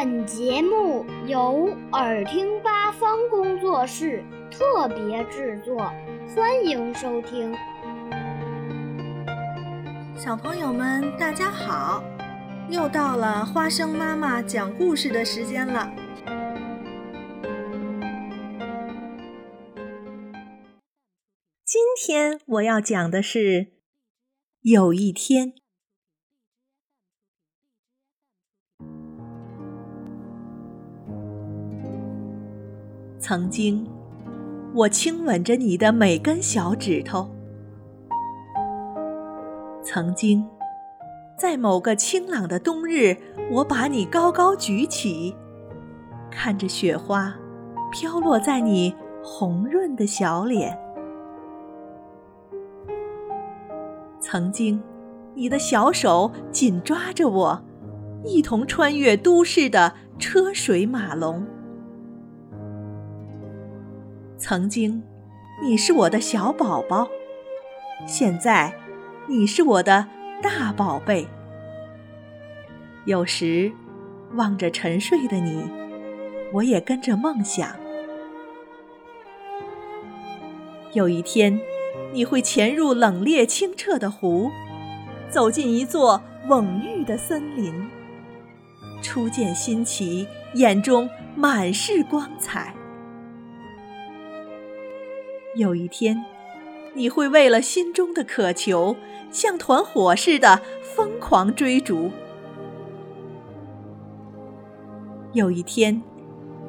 本节目由耳听八方工作室特别制作，欢迎收听。小朋友们，大家好！又到了花生妈妈讲故事的时间了。今天我要讲的是，有一天。曾经，我亲吻着你的每根小指头。曾经，在某个清朗的冬日，我把你高高举起，看着雪花飘落在你红润的小脸。曾经，你的小手紧抓着我，一同穿越都市的车水马龙。曾经，你是我的小宝宝；现在，你是我的大宝贝。有时，望着沉睡的你，我也跟着梦想：有一天，你会潜入冷冽清澈的湖，走进一座蓊郁的森林，初见新奇，眼中满是光彩。有一天，你会为了心中的渴求，像团火似的疯狂追逐。有一天，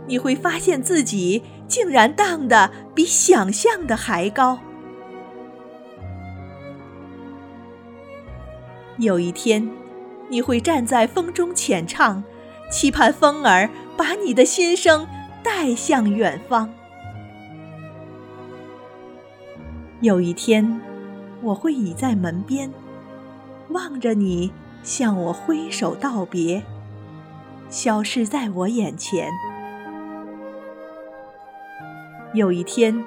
你会发现自己竟然荡得比想象的还高。有一天，你会站在风中浅唱，期盼风儿把你的心声带向远方。有一天，我会倚在门边，望着你向我挥手道别，消失在我眼前。有一天，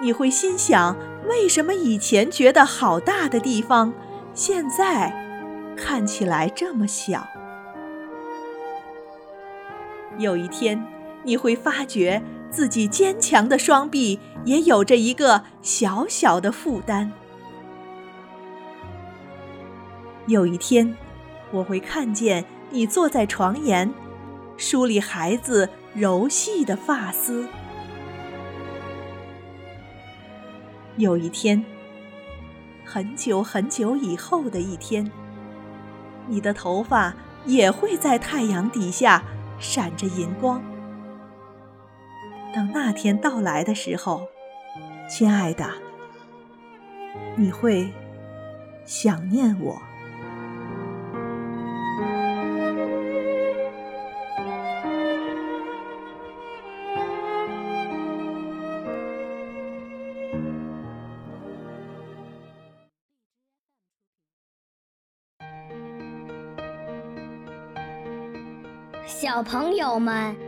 你会心想：为什么以前觉得好大的地方，现在看起来这么小？有一天，你会发觉。自己坚强的双臂也有着一个小小的负担。有一天，我会看见你坐在床沿，梳理孩子柔细的发丝。有一天，很久很久以后的一天，你的头发也会在太阳底下闪着银光。当那天到来的时候，亲爱的，你会想念我。小朋友们。